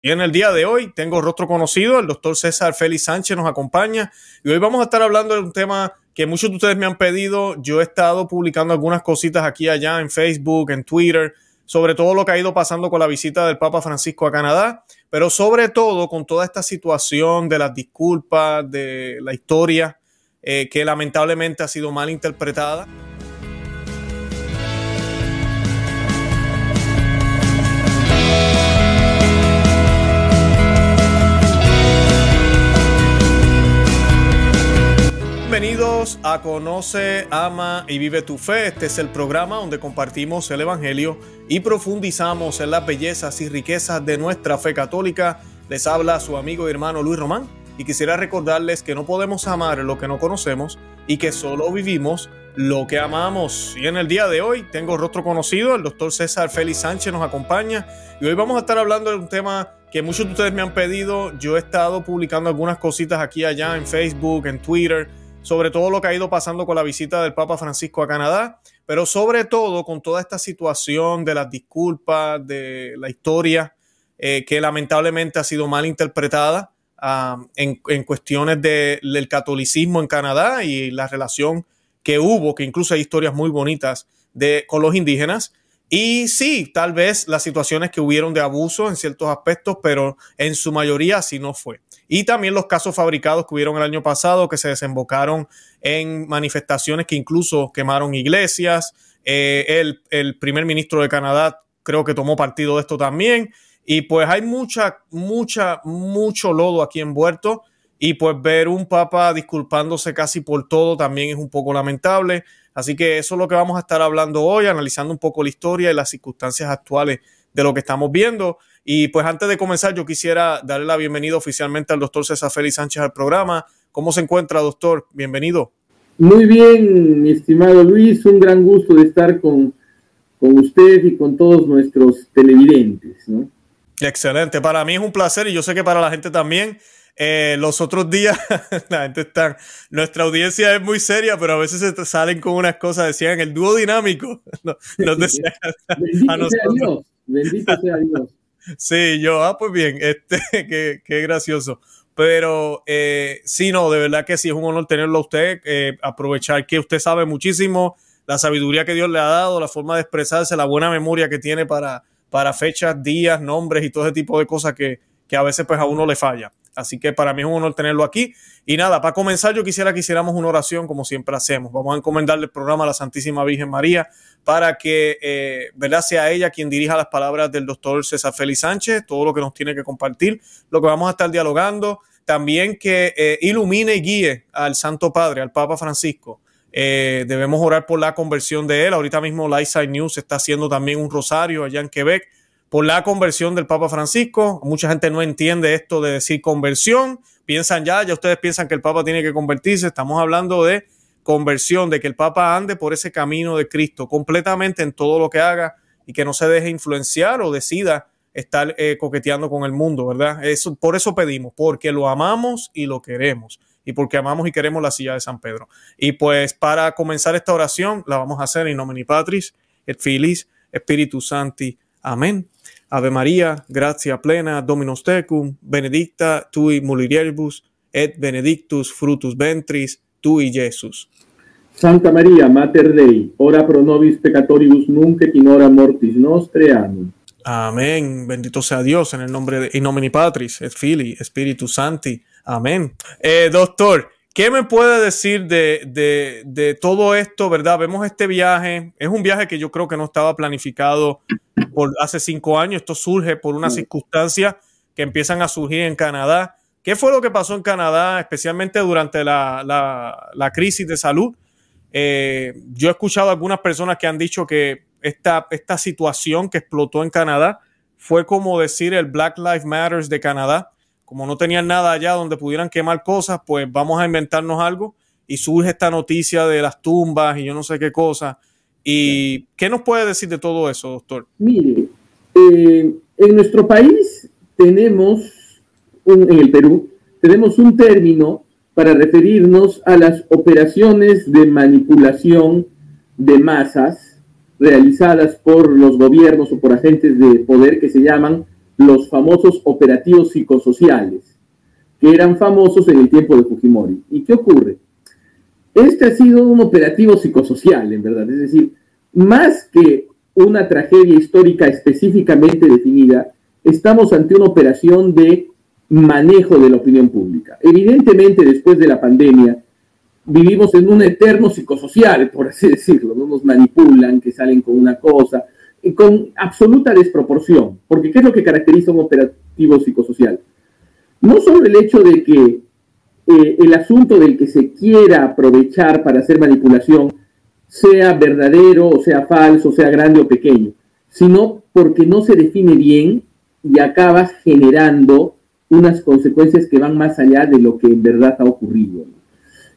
Y en el día de hoy tengo rostro conocido, el doctor César Félix Sánchez nos acompaña y hoy vamos a estar hablando de un tema que muchos de ustedes me han pedido. Yo he estado publicando algunas cositas aquí y allá en Facebook, en Twitter, sobre todo lo que ha ido pasando con la visita del Papa Francisco a Canadá, pero sobre todo con toda esta situación de las disculpas, de la historia eh, que lamentablemente ha sido mal interpretada. Bienvenidos a Conoce, Ama y Vive tu Fe. Este es el programa donde compartimos el Evangelio y profundizamos en las bellezas y riquezas de nuestra fe católica. Les habla su amigo y hermano Luis Román y quisiera recordarles que no podemos amar lo que no conocemos y que solo vivimos lo que amamos. Y en el día de hoy tengo rostro conocido, el doctor César Félix Sánchez nos acompaña y hoy vamos a estar hablando de un tema que muchos de ustedes me han pedido. Yo he estado publicando algunas cositas aquí y allá en Facebook, en Twitter sobre todo lo que ha ido pasando con la visita del Papa Francisco a Canadá, pero sobre todo con toda esta situación de las disculpas, de la historia eh, que lamentablemente ha sido mal interpretada ah, en, cuestiones del catolicismo en Canadá y la relación que hubo, que incluso hay historias muy bonitas de, con los indígenas. Y sí, tal vez las situaciones que hubieron de abuso en ciertos aspectos, pero en su mayoría así no fue y también los casos fabricados que hubieron el año pasado que se desembocaron en manifestaciones que incluso quemaron iglesias. Eh, el, primer ministro de Canadá creo que tomó partido de esto también. Y pues hay mucha, mucha, mucho lodo aquí envuelto. Y pues ver un papa disculpándose casi por todo también es un poco lamentable. Así que eso es lo que vamos a estar hablando hoy, analizando un poco la historia y las circunstancias actuales de lo que estamos viendo. Y pues antes de comenzar, yo quisiera darle la bienvenida oficialmente al doctor César Félix Sánchez al programa. ¿Cómo se encuentra, doctor? Bienvenido. Muy bien, mi estimado Luis, un gran gusto de estar con, con usted y con todos nuestros televidentes. ¿no? Excelente, para mí es un placer y yo sé que para la gente también. Eh, los otros días, la gente está, nuestra audiencia es muy seria, pero a veces se salen con unas cosas, decían el dúo dinámico. Bendito sea Dios, bendito sea Dios. Sí, yo, ah, pues bien, este, qué, qué gracioso. Pero eh, sí, no, de verdad que sí, es un honor tenerlo a usted, eh, aprovechar que usted sabe muchísimo, la sabiduría que Dios le ha dado, la forma de expresarse, la buena memoria que tiene para, para fechas, días, nombres y todo ese tipo de cosas que, que a veces pues a uno le falla. Así que para mí es un honor tenerlo aquí. Y nada, para comenzar yo quisiera que hiciéramos una oración como siempre hacemos. Vamos a encomendarle el programa a la Santísima Virgen María para que, eh. Sea ella quien dirija las palabras del doctor César Félix Sánchez, todo lo que nos tiene que compartir, lo que vamos a estar dialogando. También que eh, ilumine y guíe al Santo Padre, al Papa Francisco. Eh, debemos orar por la conversión de él. Ahorita mismo Lightside News está haciendo también un rosario allá en Quebec por la conversión del Papa Francisco. Mucha gente no entiende esto de decir conversión. Piensan ya, ya ustedes piensan que el Papa tiene que convertirse. Estamos hablando de conversión, de que el Papa ande por ese camino de Cristo completamente en todo lo que haga y que no se deje influenciar o decida estar eh, coqueteando con el mundo, ¿verdad? Eso, por eso pedimos, porque lo amamos y lo queremos y porque amamos y queremos la silla de San Pedro. Y pues para comenzar esta oración la vamos a hacer en nomine Patris et Filis Espíritu Santi. Amén. Ave María, gracia plena, Dominus tecum, benedicta tui mulieribus, et benedictus frutus ventris tui, Jesus. Santa María, Mater Dei, ora pro nobis peccatoribus nunc et in hora mortis nostre. Amén. Amén. Bendito sea Dios en el nombre de in nomine Patris, et Filii, Spiritus Santi. Amén. Eh, doctor, ¿Qué me puede decir de, de, de, todo esto, verdad? Vemos este viaje, es un viaje que yo creo que no estaba planificado por hace cinco años, esto surge por una circunstancia que empiezan a surgir en Canadá. ¿Qué fue lo que pasó en Canadá, especialmente durante la, la, la crisis de salud? Eh, yo he escuchado a algunas personas que han dicho que esta, esta situación que explotó en Canadá fue como decir el Black Lives Matter de Canadá como no tenían nada allá donde pudieran quemar cosas, pues vamos a inventarnos algo y surge esta noticia de las tumbas y yo no sé qué cosa. ¿Y qué nos puede decir de todo eso, doctor? Mire, eh, en nuestro país tenemos, en el Perú, tenemos un término para referirnos a las operaciones de manipulación de masas realizadas por los gobiernos o por agentes de poder que se llaman los famosos operativos psicosociales, que eran famosos en el tiempo de Fujimori. ¿Y qué ocurre? Este ha sido un operativo psicosocial, en verdad, es decir, más que una tragedia histórica específicamente definida, estamos ante una operación de manejo de la opinión pública. Evidentemente, después de la pandemia, vivimos en un eterno psicosocial, por así decirlo, no nos manipulan, que salen con una cosa, con absoluta desproporción, porque ¿qué es lo que caracteriza un operativo psicosocial? No solo el hecho de que eh, el asunto del que se quiera aprovechar para hacer manipulación sea verdadero o sea falso, sea grande o pequeño, sino porque no se define bien y acabas generando unas consecuencias que van más allá de lo que en verdad ha ocurrido.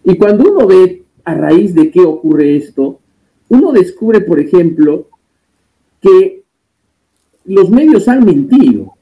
Y cuando uno ve a raíz de qué ocurre esto, uno descubre, por ejemplo, que los medios han mentido,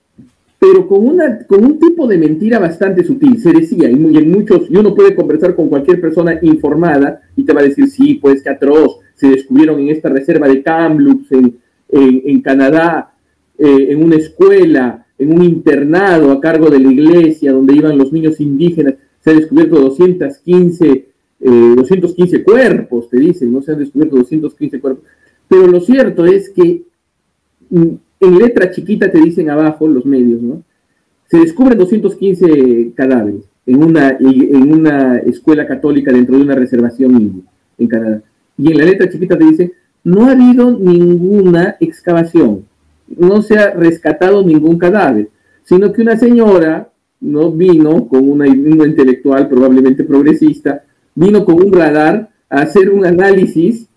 pero con, una, con un tipo de mentira bastante sutil. Se decía, y, en muchos, y uno puede conversar con cualquier persona informada y te va a decir, sí, pues que atroz, se descubrieron en esta reserva de Kamloops, en, en, Canadá, eh, en una escuela, en un internado a cargo de la iglesia donde iban los niños indígenas, se han descubierto 215, 215 eh, cuerpos, te dicen, no se han descubierto 215 cuerpos. Pero lo cierto es que en letra chiquita te dicen abajo los medios, ¿no? Se descubren 215 cadáveres en una, en una escuela católica dentro de una reservación en Canadá. Y en la letra chiquita te dicen, no ha habido ninguna excavación, no se ha rescatado ningún cadáver, sino que una señora no vino con una, una intelectual probablemente progresista, vino con un radar a hacer un análisis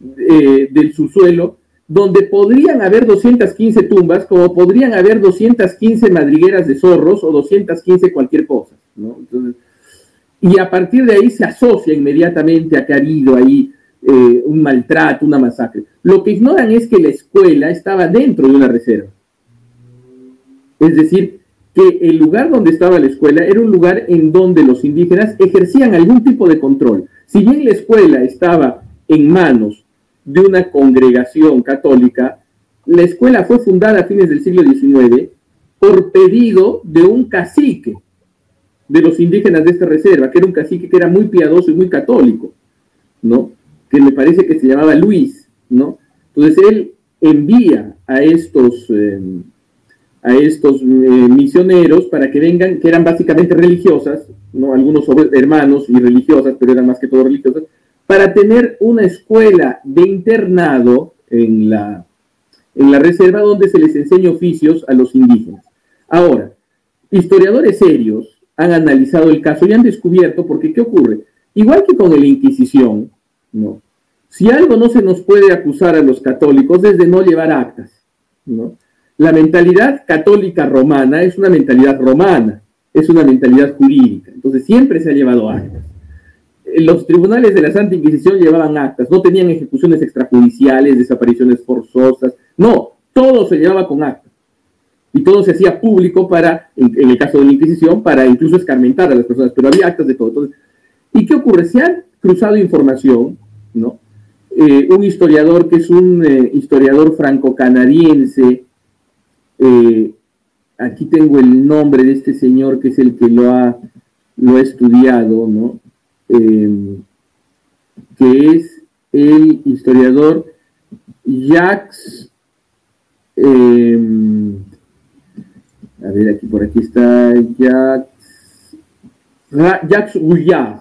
eh, del subsuelo donde podrían haber 215 tumbas, como podrían haber 215 madrigueras de zorros o 215 cualquier cosa. y a partir de ahí se asocia inmediatamente a que ha habido ahí eh, un maltrato, una masacre. Lo que ignoran es que la escuela estaba dentro de una reserva. Es decir, que el lugar donde estaba la escuela era un lugar en donde los indígenas ejercían algún tipo de control. Si bien la escuela estaba en manos de una congregación católica, la escuela fue fundada a fines del siglo XIX por pedido de un cacique de los indígenas de esta reserva, que era un cacique que era muy piadoso y muy católico, ¿no? Que me parece que se llamaba Luis, ¿no? Entonces él envía a estos, eh, a estos eh, misioneros para que vengan, que eran básicamente religiosas, ¿no? Algunos hermanos y religiosas, pero eran más que todo religiosas, para tener una escuela de internado en la, en la reserva donde se les enseña oficios a los indígenas. Ahora, historiadores serios han analizado el caso y han descubierto, porque ¿qué ocurre? Igual que con la Inquisición, ¿no? Si algo no se nos puede acusar a los católicos es de no llevar actas, ¿no? La mentalidad católica romana es una mentalidad romana, es una mentalidad jurídica, entonces siempre se ha llevado actas los tribunales de la Santa Inquisición llevaban actas, no tenían ejecuciones extrajudiciales, desapariciones forzosas, no, todo se llevaba con actas. Y todo se hacía público para, en, el caso de la Inquisición, para incluso escarmentar a las personas, pero había actas de todo. ¿Y qué ocurre? Se han cruzado información, ¿no? Eh, un historiador que es un eh, historiador franco-canadiense, eh, aquí tengo el nombre de este señor que es el que lo ha, lo ha estudiado, ¿no? Em, que es el historiador Jacques, em, a ver, aquí por aquí está Jacques, Jacques Gouillard,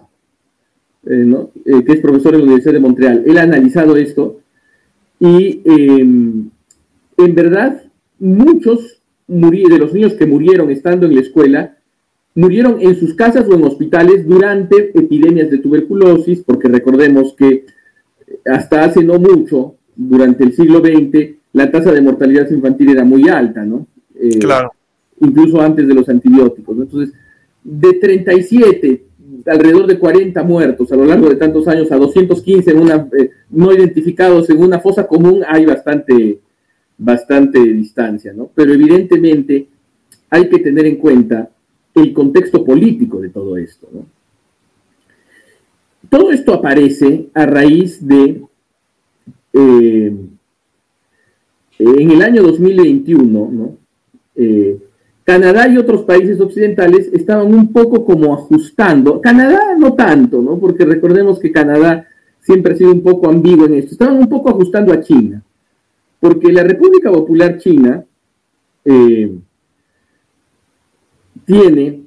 eh, eh, que es profesor en la Universidad de Montreal. Él ha analizado esto y em, en verdad muchos de los niños que murieron estando en la escuela murieron en sus casas o en hospitales durante epidemias de tuberculosis, porque recordemos que hasta hace no mucho, durante el siglo XX, la tasa de mortalidad infantil era muy alta, ¿no? Eh, claro. Incluso antes de los antibióticos. Entonces, de 37, alrededor de 40 muertos a lo largo de tantos años, a 215 en una, eh, no identificados en una fosa común, hay bastante, bastante distancia, ¿no? Pero evidentemente hay que tener en cuenta el contexto político de todo esto. Todo esto aparece a raíz de, eh, en el año 2021, eh, Canadá y otros países occidentales estaban un poco como ajustando, Canadá no tanto, ¿no? Porque recordemos que Canadá siempre ha sido un poco ambiguo en esto, estaban un poco ajustando a China, porque la República Popular China eh, tiene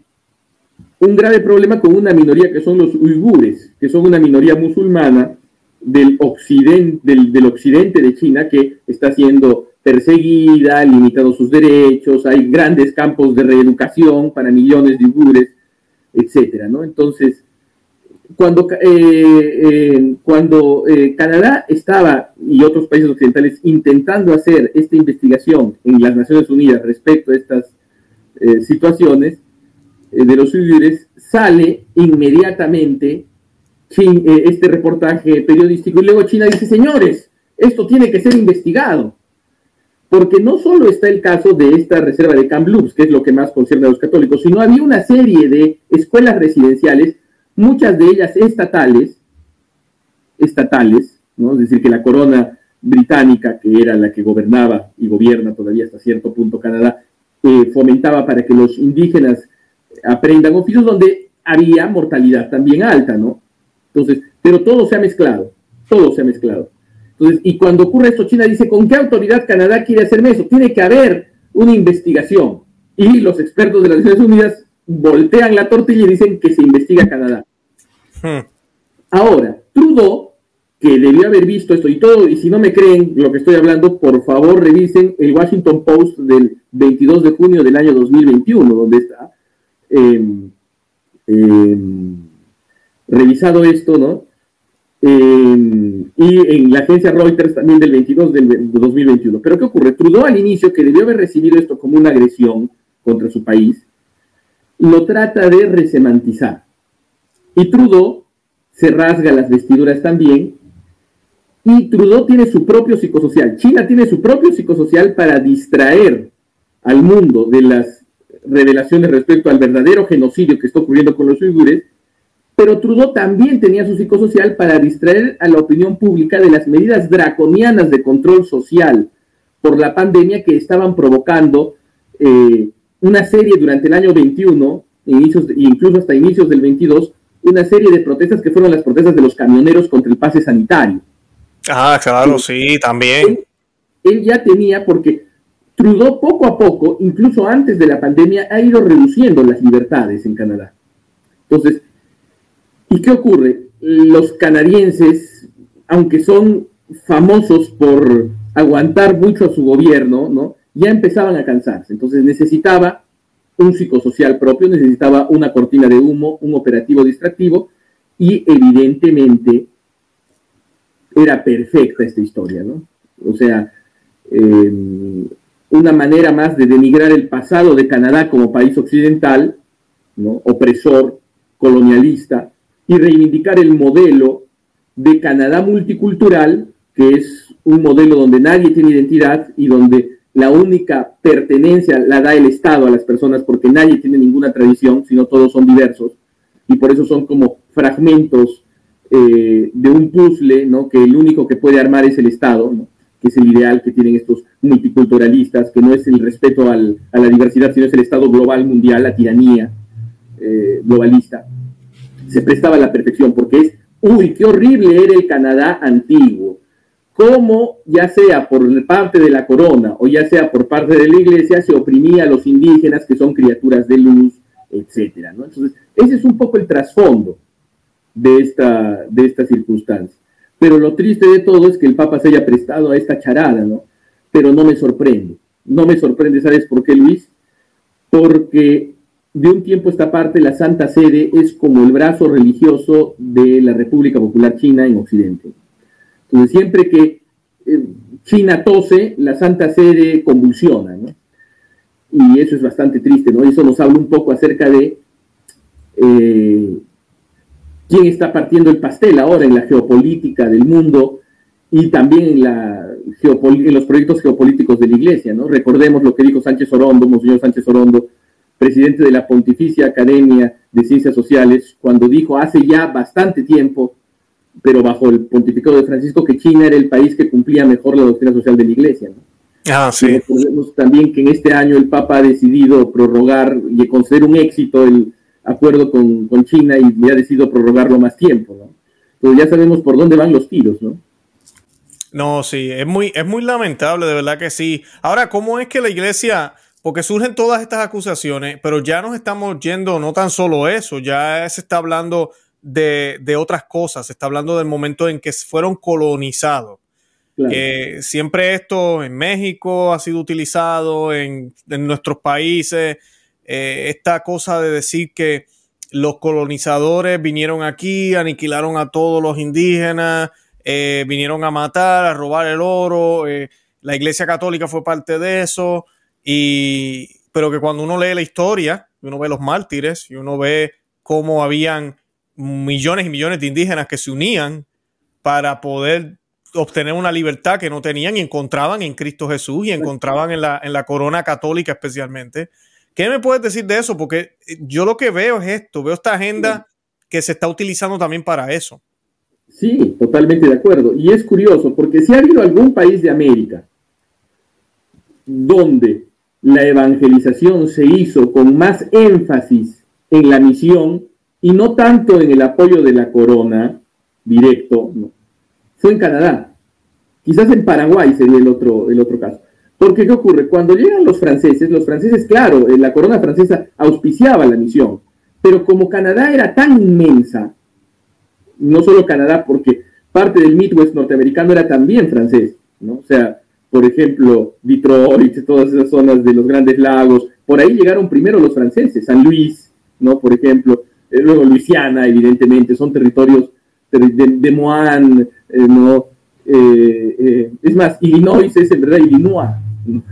un grave problema con una minoría que son los uigures, que son una minoría musulmana del occidente, del, occidente de China que está siendo perseguida, limitado sus derechos, hay grandes campos de reeducación para millones de uigures, etcétera, ¿no? Entonces, cuando, eh, eh, cuando eh, Canadá estaba y otros países occidentales intentando hacer esta investigación en las Naciones Unidas respecto a estas situaciones de los uigures, sale inmediatamente este reportaje periodístico y luego China dice, señores, esto tiene que ser investigado. Porque no solo está el caso de esta reserva de Kamloops, que es lo que más concierne a los católicos, sino había una serie de escuelas residenciales muchas de ellas estatales, estatales, ¿no? es decir, que la corona británica, que era la que gobernaba y gobierna todavía hasta cierto punto Canadá, eh, fomentaba para que los indígenas aprendan oficios donde había mortalidad también alta, ¿no? Entonces, pero todo se ha mezclado, todo se ha mezclado. Entonces, y cuando ocurre esto, China dice, ¿con qué autoridad Canadá quiere hacerme eso? Tiene que haber una investigación. Y los expertos de las Naciones Unidas voltean la tortilla y dicen que se investiga Canadá. Hmm. Ahora, Trudeau, que debió haber visto esto y todo, y si no me creen lo que estoy hablando, por favor revisen el Washington Post del 22 de junio del año 2021, donde está em, em, revisado esto, ¿no? Em, y en la agencia Reuters también del 22 del 2021. Pero ¿qué ocurre? Trudeau al inicio, que debió haber recibido esto como una agresión contra su país, lo trata de resemantizar. Y Trudeau se rasga las vestiduras también. Y Trudeau tiene su propio psicosocial. China tiene su propio psicosocial para distraer al mundo de las revelaciones respecto al verdadero genocidio que está ocurriendo con los uigures. Pero Trudeau también tenía su psicosocial para distraer a la opinión pública de las medidas draconianas de control social por la pandemia que estaban provocando eh, una serie durante el año 21, inicios incluso hasta inicios del 22, una serie de protestas que fueron las protestas de los camioneros contra el pase sanitario. Ah, claro, sí, también. Él, ya tenía, porque Trudeau poco a poco, incluso antes de la pandemia, ha ido reduciendo las libertades en Canadá. Entonces, ¿y qué ocurre? Los canadienses, aunque son famosos por aguantar mucho a su gobierno, ¿no? ya empezaban a cansarse. Entonces necesitaba un psicosocial propio, necesitaba una cortina de humo, un operativo distractivo y evidentemente era perfecta esta historia, ¿no? O sea, em, una manera más de denigrar el pasado de Canadá como país occidental, ¿no? opresor, colonialista, y reivindicar el modelo de Canadá multicultural, que es un modelo donde nadie tiene identidad y donde la única pertenencia la da el Estado a las personas porque nadie tiene ninguna tradición, sino todos son diversos, y por eso son como fragmentos eh, de un puzzle, ¿no? que el único que puede armar es el Estado, que es el ideal que tienen estos multiculturalistas, que no es el respeto a la diversidad, sino es el Estado global mundial, la tiranía eh, globalista. Se prestaba a la perfección, porque es, uy, qué horrible era el Canadá antiguo cómo ya sea por parte de la corona o ya sea por parte de la iglesia se oprimía a los indígenas que son criaturas de luz, etcétera. Entonces, ese es un poco el trasfondo de esta, de esta circunstancia. Pero lo triste de todo es que el Papa se haya prestado a esta charada, ¿no? Pero no me sorprende. No me sorprende, ¿sabes por qué, Luis? Porque de un tiempo esta parte la Santa Sede es como el brazo religioso de la República Popular China en Occidente. Entonces, siempre que eh, China tose, la Santa Sede convulsiona, ¿no? Y eso es bastante triste, ¿no? Eso nos habla un poco acerca de eh, quién está partiendo el pastel ahora en la geopolítica del mundo y también en, la en los proyectos geopolíticos de la Iglesia, ¿no? Recordemos lo que dijo Sánchez Orondo, Monseñor Sánchez Orondo, presidente de la Pontificia Academia de Ciencias Sociales, cuando dijo hace ya bastante tiempo pero bajo el pontificado de Francisco, que China era el país que cumplía mejor la doctrina social de la Iglesia. Ah, sí. Recordemos también que en este año el Papa ha decidido prorrogar y conceder un éxito el acuerdo con, China y ha decidido prorrogarlo más tiempo, ¿no? Entonces ya sabemos por dónde van los tiros, ¿no? No, sí, es muy, es muy lamentable, de verdad que sí. Ahora, ¿cómo es que la iglesia, porque surgen todas estas acusaciones, pero ya nos estamos yendo, no tan solo eso, ya se está hablando de, de otras cosas, se está hablando del momento en que fueron colonizados. siempre esto en México ha sido utilizado, en, en nuestros países, eh, esta cosa de decir que los colonizadores vinieron aquí, aniquilaron a todos los indígenas, eh, vinieron a matar, a robar el oro, eh, la Iglesia Católica fue parte de eso, y, pero que cuando uno lee la historia, uno ve los mártires y uno ve cómo habían millones y millones de indígenas que se unían para poder obtener una libertad que no tenían y encontraban en Cristo Jesús y encontraban en la, en la corona católica especialmente. ¿Qué me puedes decir de eso? Porque yo lo que veo es esto, veo esta agenda que se está utilizando también para eso. Sí, totalmente de acuerdo. Y es curioso, porque si ha habido algún país de América donde la evangelización se hizo con más énfasis en la misión y no tanto en el apoyo de la corona directo, fue en Canadá. Quizás en Paraguay sería el otro, el otro caso. Porque ¿qué ocurre? Cuando llegan los franceses, los franceses, claro, la corona francesa auspiciaba la misión, pero como Canadá era tan inmensa, no solo Canadá, porque parte del Midwest norteamericano era también francés, ¿no? O sea, por ejemplo, Detroit, todas esas zonas de los grandes lagos, por ahí llegaron primero los franceses, San Luis, ¿no? Por ejemplo, eh, luego Luisiana, evidentemente, son territorios de, Moine, eh, ¿no? Eh, es más, Illinois es en verdad Illinois,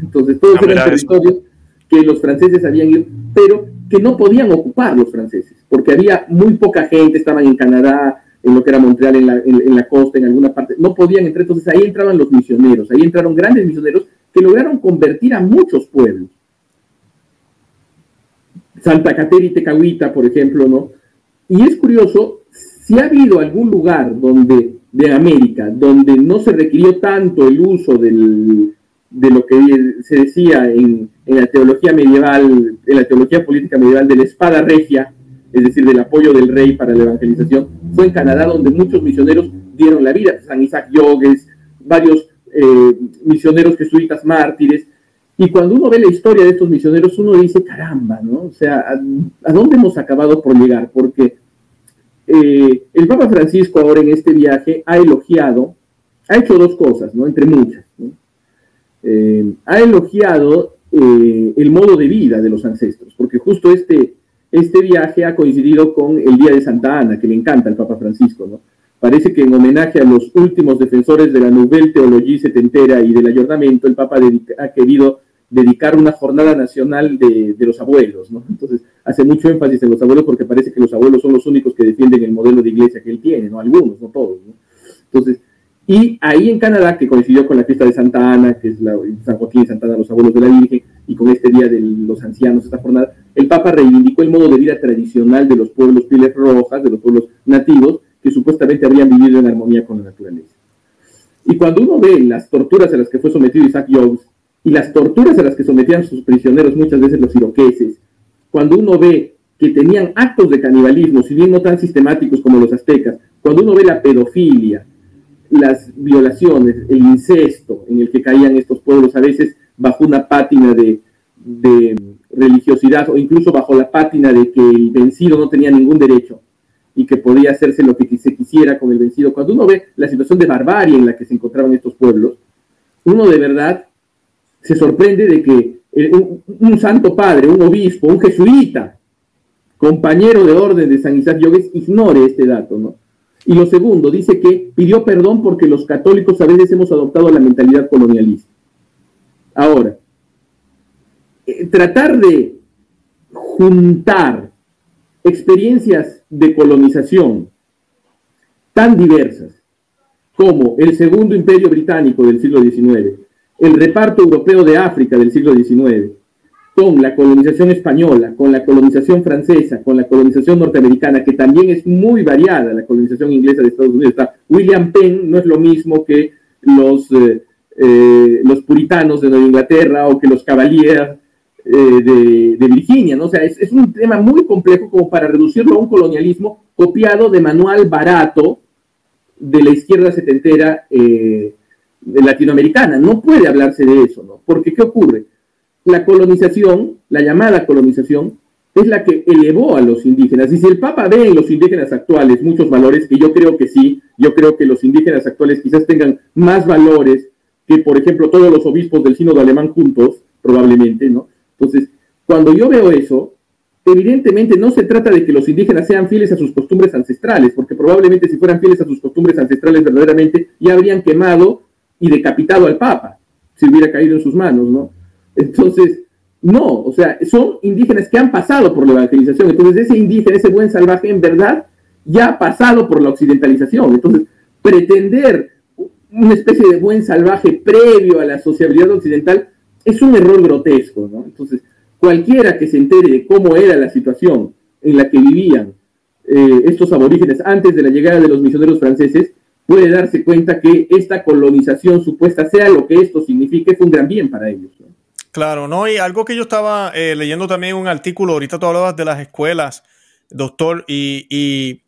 entonces todos eran territorios que los franceses habían ido, pero que no podían ocupar los franceses, porque había muy poca gente, estaban en Canadá, en lo que era Montreal, en la, en, la costa, en alguna parte, no podían entrar, entonces ahí entraban los misioneros, ahí entraron grandes misioneros que lograron convertir a muchos pueblos. Santa Caterina y Tecahuita, por ejemplo, ¿no? Y es curioso, si ha habido algún lugar donde, de América, donde no se requirió tanto el uso del, de lo que se decía en, la teología medieval, en la teología política medieval de la espada regia, es decir, del apoyo del rey para la evangelización, fue en Canadá donde muchos misioneros dieron la vida, San Isaac Yogues, varios eh, misioneros jesuitas mártires, y cuando uno ve la historia de estos misioneros, uno dice, caramba, ¿no? O sea, ¿a, dónde hemos acabado por llegar? Porque eh, el Papa Francisco ahora en este viaje ha elogiado, ha hecho dos cosas, ¿no? Entre muchas, eh, ha elogiado el modo de vida de los ancestros, porque justo este este viaje ha coincidido con el Día de Santa Ana, que le encanta al Papa Francisco, ¿no? Parece que en homenaje a los últimos defensores de la Nouvelle Théologie setentera y del ayornamiento, el Papa ha querido dedicar una jornada nacional de, los abuelos, ¿no? Entonces, hace mucho énfasis en los abuelos porque parece que los abuelos son los únicos que defienden el modelo de iglesia que él tiene, ¿no? Algunos, no todos, ¿no? Entonces, y ahí en Canadá, que coincidió con la fiesta de Santa Ana, que es la, San Joaquín y Santa Ana, los abuelos de la Virgen, y con este Día de los Ancianos, esta jornada, el Papa reivindicó el modo de vida tradicional de los pueblos pieles rojas, de los pueblos nativos, que supuestamente habrían vivido en armonía con la naturaleza. Y cuando uno ve las torturas a las que fue sometido Isaac Jones y las torturas a las que sometían sus prisioneros muchas veces los iroqueses, cuando uno ve que tenían actos de canibalismo, si bien no tan sistemáticos como los aztecas, cuando uno ve la pedofilia, las violaciones, el incesto en el que caían estos pueblos, a veces bajo una pátina de, religiosidad o incluso bajo la pátina de que el vencido no tenía ningún derecho y que podía hacerse lo que se quisiera con el vencido. Cuando uno ve la situación de barbarie en la que se encontraban estos pueblos, uno de verdad se sorprende de que un, santo padre, un obispo, un jesuita, compañero de orden de San Isaac Yogues, ignore este dato, ¿no? Y lo segundo, dice que pidió perdón porque los católicos a veces hemos adoptado la mentalidad colonialista. Ahora, eh, tratar de juntar experiencias de colonización tan diversas como el segundo imperio británico del siglo XIX, el reparto europeo de África del siglo XIX, con la colonización española, con la colonización francesa, con la colonización norteamericana, que también es muy variada, la colonización inglesa de Estados Unidos. William Penn no es lo mismo que los, eh, eh, los puritanos de Nueva Inglaterra o que los cavaliers de, Virginia, ¿no? O sea, es, un tema muy complejo como para reducirlo a un colonialismo copiado de manual barato de la izquierda setentera latinoamericana. No puede hablarse de eso, ¿no? Porque ¿qué ocurre? La colonización, la llamada colonización, es la que elevó a los indígenas. Y si el Papa ve en los indígenas actuales muchos valores, que yo creo que sí, yo creo que los indígenas actuales quizás tengan más valores que, por ejemplo, todos los obispos del sínodo alemán juntos, probablemente, ¿no? Entonces, cuando yo veo eso, evidentemente no se trata de que los indígenas sean fieles a sus costumbres ancestrales, porque probablemente si fueran fieles a sus costumbres ancestrales verdaderamente ya habrían quemado y decapitado al Papa, si hubiera caído en sus manos, ¿no? Entonces, no, o sea, son indígenas que han pasado por la evangelización. Entonces, ese indígena, ese buen salvaje, en verdad, ya ha pasado por la occidentalización. Entonces, pretender una especie de buen salvaje previo a la sociabilidad occidental es un error grotesco, ¿no? Entonces, cualquiera que se entere de cómo era la situación en la que vivían eh, estos aborígenes antes de la llegada de los misioneros franceses, puede darse cuenta que esta colonización supuesta, sea lo que esto signifique, fue un gran bien para ellos. ¿no? Claro, ¿no? Y algo que yo estaba eh, leyendo también un artículo, ahorita tú hablabas de las escuelas, doctor, y,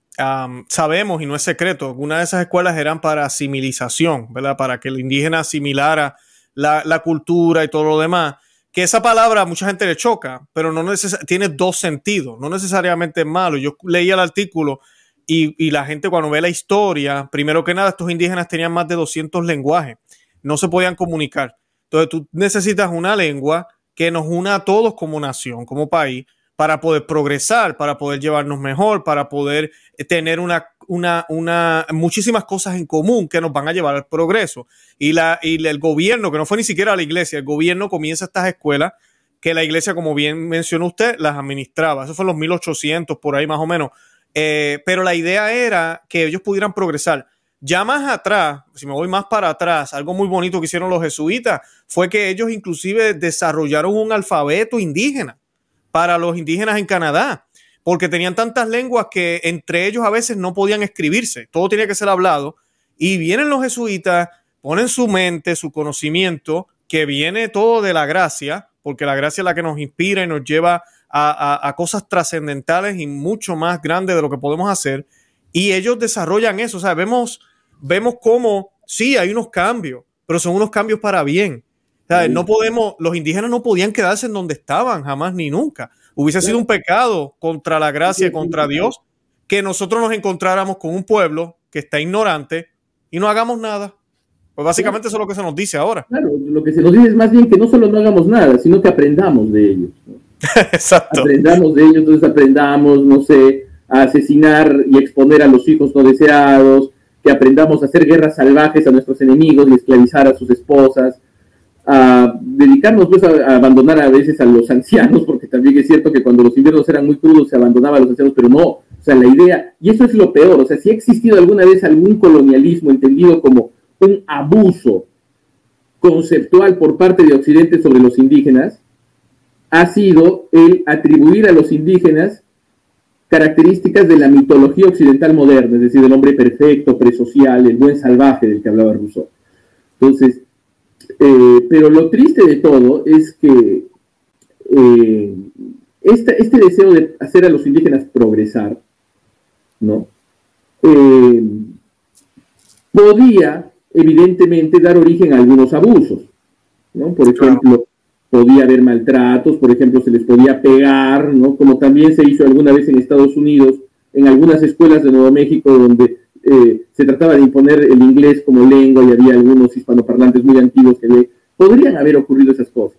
sabemos, y no es secreto, algunas de esas escuelas eran para civilización, ¿verdad? Para que el indígena asimilara la, cultura y todo lo demás. Que esa palabra a mucha gente le choca, pero no tiene dos sentidos, no necesariamente es malo. Yo leí el artículo y, y, la gente cuando ve la historia, primero que nada, estos indígenas tenían más de 200 lenguajes, no se podían comunicar. Entonces tú necesitas una lengua que nos una a todos como nación, como país, para poder progresar, para poder llevarnos mejor, para poder eh, tener una, una, una, muchísimas cosas en común que nos van a llevar al progreso. Y, la, y el gobierno, que no fue ni siquiera la iglesia, el gobierno comienza estas escuelas que la iglesia, como bien mencionó usted, las administraba. Eso fue en los 1800, por ahí más o menos. Eh, pero la idea era que ellos pudieran progresar. Ya más atrás, si me voy más para atrás, algo muy bonito que hicieron los jesuitas fue que ellos inclusive desarrollaron un alfabeto indígena para los indígenas en Canadá, porque tenían tantas lenguas que entre ellos a veces no podían escribirse, todo tenía que ser hablado, y vienen los jesuitas, ponen su mente, su conocimiento, que viene todo de la gracia, porque la gracia es la que nos inspira y nos lleva a, a cosas trascendentales y mucho más grandes de lo que podemos hacer, y ellos desarrollan eso. O sea, vemos, vemos cómo sí hay unos cambios, pero son unos cambios para bien. O sea, no podemos, los indígenas no podían quedarse en donde estaban jamás ni nunca. Hubiese sido un pecado contra la gracia, contra Dios, que nosotros nos encontráramos con un pueblo que está ignorante y no hagamos nada. Pues básicamente eso es lo que se nos dice ahora. Claro, lo que se nos dice es más bien que no solo no hagamos nada, sino que aprendamos de ellos. Exacto. Aprendamos de ellos, entonces aprendamos, no sé, a asesinar y exponer a los hijos no deseados, que aprendamos a hacer guerras salvajes a nuestros enemigos y esclavizar a sus esposas, a dedicarnos pues a, abandonar a veces a los ancianos, porque también es cierto que cuando los inviernos eran muy crudos se abandonaba a los ancianos, pero no, o sea, la idea, y eso es lo peor, o sea, si ha existido alguna vez algún colonialismo entendido como un abuso conceptual por parte de Occidente sobre los indígenas, ha sido el atribuir a los indígenas características de la mitología occidental moderna, es decir, el hombre perfecto, presocial, el buen salvaje del que hablaba Rousseau. Entonces, eh, pero lo triste de todo es que eh, este, este, deseo de hacer a los indígenas progresar, ¿no? Eh, podía, evidentemente, dar origen a algunos abusos, ¿no? Por ejemplo, podía haber maltratos, por ejemplo, se les podía pegar, ¿no? Como también se hizo alguna vez en Estados Unidos, en algunas escuelas de Nuevo México, donde eh, se trataba de imponer el inglés como lengua y había algunos hispanoparlantes muy antiguos que podrían haber ocurrido esas cosas.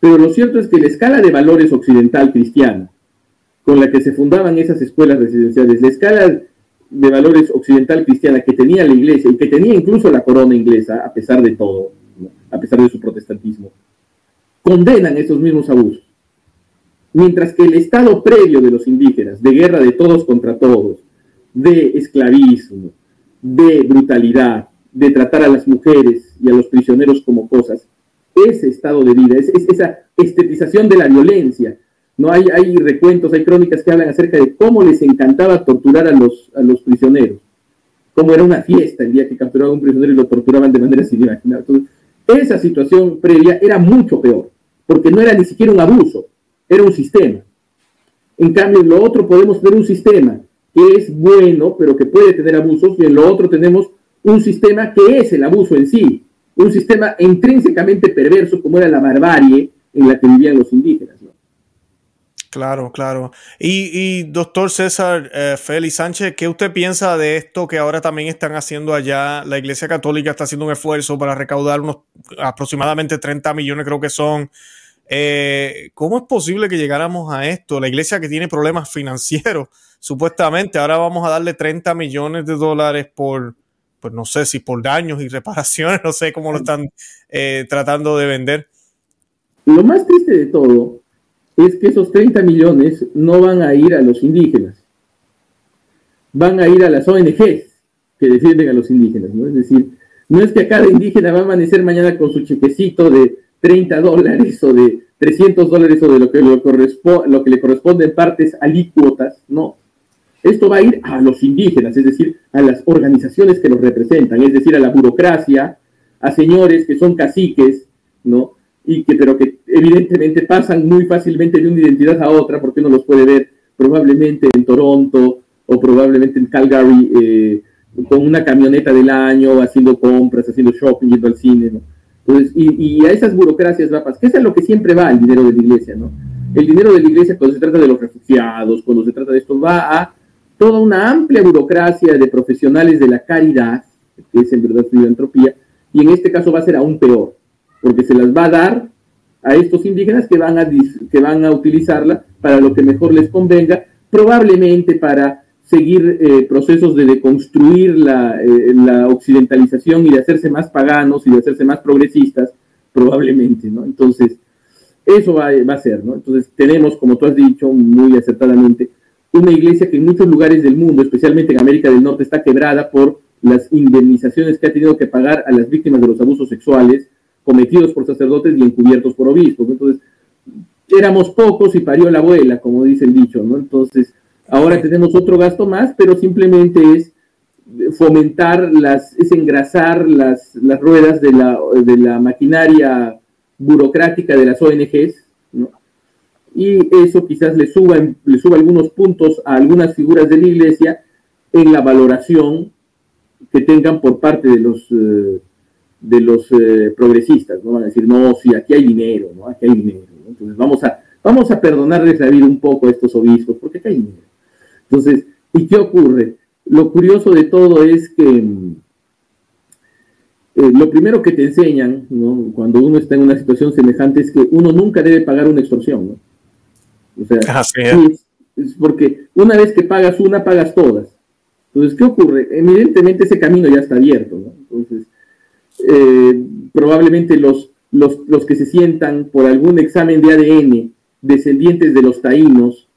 Pero lo cierto es que la escala de valores occidental cristiana, con la que se fundaban esas escuelas residenciales, la escala de valores occidental cristiana que tenía la iglesia y que tenía incluso la corona inglesa, a pesar de todo, a pesar de su protestantismo, condenan esos mismos abusos. Mientras que el estado previo de los indígenas, de guerra de todos contra todos, de esclavismo, de brutalidad, de tratar a las mujeres y a los prisioneros como cosas, ese estado de vida, es, esa estetización de la violencia. No hay, hay recuentos, hay crónicas que hablan acerca de cómo les encantaba torturar a los, a los prisioneros, cómo era una fiesta el día que capturaban a un prisionero y lo torturaban de manera sin imaginar esa situación previa era mucho peor, porque no era ni siquiera un abuso, era un sistema. En cambio, en lo otro podemos tener un sistema que es bueno, pero que puede tener abusos, y en lo otro tenemos un sistema que es el abuso en sí, un sistema intrínsecamente perverso como era la barbarie en la que vivían los indígenas. Claro, claro. Y, doctor César eh, Félix Sánchez, ¿qué usted piensa de esto que ahora también están haciendo allá? La Iglesia Católica está haciendo un esfuerzo para recaudar unos aproximadamente 30 millones, creo que son. Eh, ¿Cómo es posible que llegáramos a esto? La Iglesia que tiene problemas financieros, supuestamente, ahora vamos a darle 30 millones de dólares por, pues no sé si por daños y reparaciones, no sé cómo lo están eh, tratando de vender. Lo más triste de todo es que esos 30 millones no van a ir a los indígenas, van a ir a las ONGs que defienden a los indígenas, ¿no? Es decir, no es que cada indígena va a amanecer mañana con su chequecito de 30 dólares o de 300 dólares o de lo que, lo que le corresponde en partes alícuotas, no. Esto va a ir a los indígenas, es decir, a las organizaciones que los representan, es decir, a la burocracia, a señores que son caciques, ¿no? y que, pero que evidentemente pasan muy fácilmente de una identidad a otra, porque uno los puede ver probablemente en Toronto o probablemente en Calgary eh, con una camioneta del año, haciendo compras, haciendo shopping, yendo al cine, ¿no? Y, a esas burocracias va que es a lo que siempre va el dinero de la iglesia, ¿no? El dinero de la iglesia cuando se trata de los refugiados, cuando se trata de esto, va a toda una amplia burocracia de profesionales de la caridad, que es en verdad filantropía, y en este caso va a ser aún peor porque se las va a dar a estos indígenas que van a, que van a utilizarla para lo que mejor les convenga, probablemente para seguir eh, procesos de deconstruir eh, la, occidentalización y de hacerse más paganos y de hacerse más progresistas, probablemente, ¿no? Entonces, eso va, va, a ser, ¿no? Entonces, tenemos, como tú has dicho muy acertadamente, una iglesia que en muchos lugares del mundo, especialmente en América del Norte, está quebrada por las indemnizaciones que ha tenido que pagar a las víctimas de los abusos sexuales, cometidos por sacerdotes y encubiertos por obispos. Entonces, éramos pocos y parió la abuela, como dice el dicho, ¿no? Entonces, ahora tenemos otro gasto más, pero simplemente es fomentar las, es engrasar las, las ruedas de la, de la maquinaria burocrática de las ONGs, ¿no? Y eso quizás le suba, le suba algunos puntos a algunas figuras de la iglesia en la valoración que tengan por parte de los eh, de los eh, progresistas, ¿no? Van a decir, no, sí, aquí hay dinero, ¿no? Aquí hay dinero. Entonces vamos a, vamos a perdonarles la vida un poco a estos obispos, porque aquí hay dinero. Entonces, ¿y qué ocurre? Lo curioso de todo es que mm, eh, lo primero que te enseñan, ¿no? Cuando uno está en una situación semejante es que uno nunca debe pagar una extorsión, ¿no? O sea, es porque una vez que pagas una, pagas todas. Entonces, ¿qué ocurre? Evidentemente ese camino ya está abierto, ¿no? Entonces, eh, probablemente los, los, que se sientan por algún examen de ADN descendientes de los taínos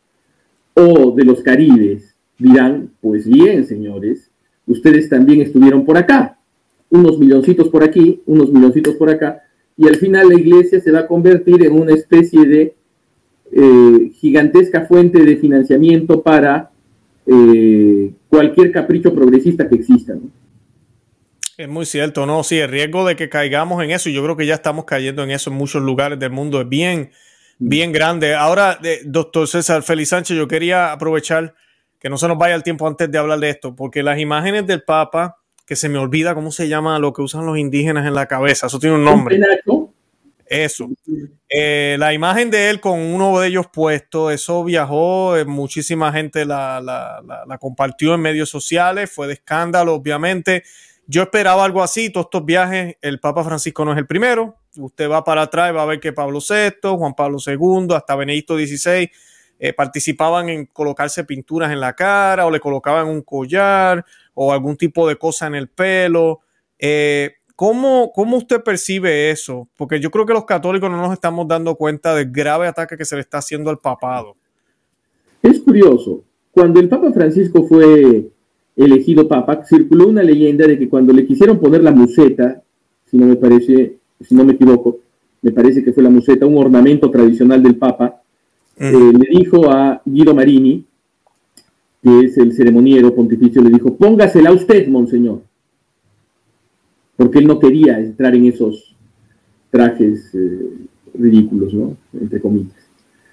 o de los caribes dirán, pues bien, señores, ustedes también estuvieron por acá, unos milloncitos por aquí, unos milloncitos por acá, y al final la iglesia se va a convertir en una especie de eh, gigantesca fuente de financiamiento para eh, cualquier capricho progresista que exista. Es muy cierto, ¿no? Sí, el riesgo de que caigamos en eso, y yo creo que ya estamos cayendo en eso en muchos lugares del mundo, es bien, bien grande. Ahora, doctor César Félix Sánchez, yo quería aprovechar que no se nos vaya el tiempo antes de hablar de esto, porque las imágenes del Papa, que se me olvida cómo se llama lo que usan los indígenas en la cabeza, eso tiene un nombre. Eso. Eh, la imagen de él con uno de ellos puesto, eso viajó, eh, muchísima gente la, la, la, compartió en medios sociales, fue de escándalo, obviamente. Yo esperaba algo así, todos estos viajes, el Papa Francisco no es el primero, usted va para atrás y va a ver que Pablo VI, Juan Pablo II, hasta Benedicto XVI eh, participaban en colocarse pinturas en la cara o le colocaban un collar o algún tipo de cosa en el pelo. Eh, ¿cómo, ¿Cómo usted percibe eso? Porque yo creo que los católicos no nos estamos dando cuenta del grave ataque que se le está haciendo al papado. Es curioso, cuando el Papa Francisco fue elegido papa, circuló una leyenda de que cuando le quisieron poner la museta, si no me parece, si no me equivoco, me parece que fue la museta, un ornamento tradicional del papa, eh, le dijo a Guido Marini, que es el ceremoniero pontificio, le dijo, póngasela usted, monseñor, porque él no quería entrar en esos, trajes eh, ridículos, ¿no? Entre comillas.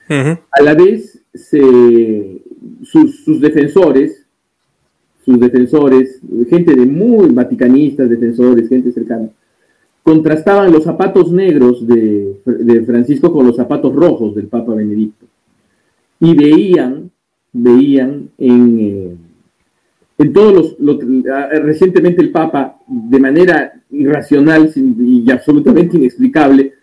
A la vez, sus, defensores, sus defensores, gente de muy vaticanistas, defensores, gente cercana, contrastaban los zapatos negros de, Francisco con los zapatos rojos del Papa Benedicto. Y veían, veían en, eh, en todos los, recientemente el Papa, de manera irracional y absolutamente inexplicable,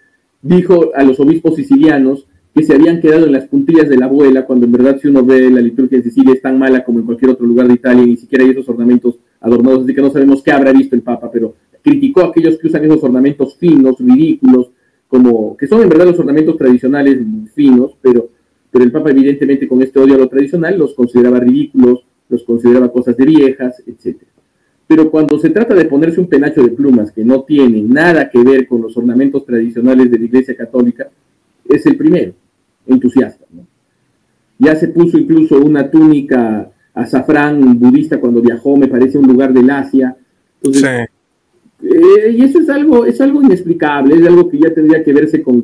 dijo a los obispos sicilianos que se habían quedado en las puntillas de la abuela, cuando en verdad si uno ve la liturgia en Sicilia es tan mala como en cualquier otro lugar de Italia, ni siquiera hay esos ornamentos adornados, así que no sabemos qué habrá visto el Papa, pero criticó a aquellos que usan esos ornamentos finos, ridículos, como que son en verdad los ornamentos tradicionales finos, pero, pero el Papa evidentemente con este odio a lo tradicional los consideraba ridículos, los consideraba cosas de viejas, etc. Pero cuando se trata de ponerse un penacho de plumas que no tiene nada que ver con los ornamentos tradicionales de la Iglesia Católica, es el primero, entusiasta. Ya se puso incluso una túnica azafrán budista cuando viajó, me parece, a un lugar del Asia. Entonces, eh, y eso es algo, es algo inexplicable, es algo que ya tendría que verse con,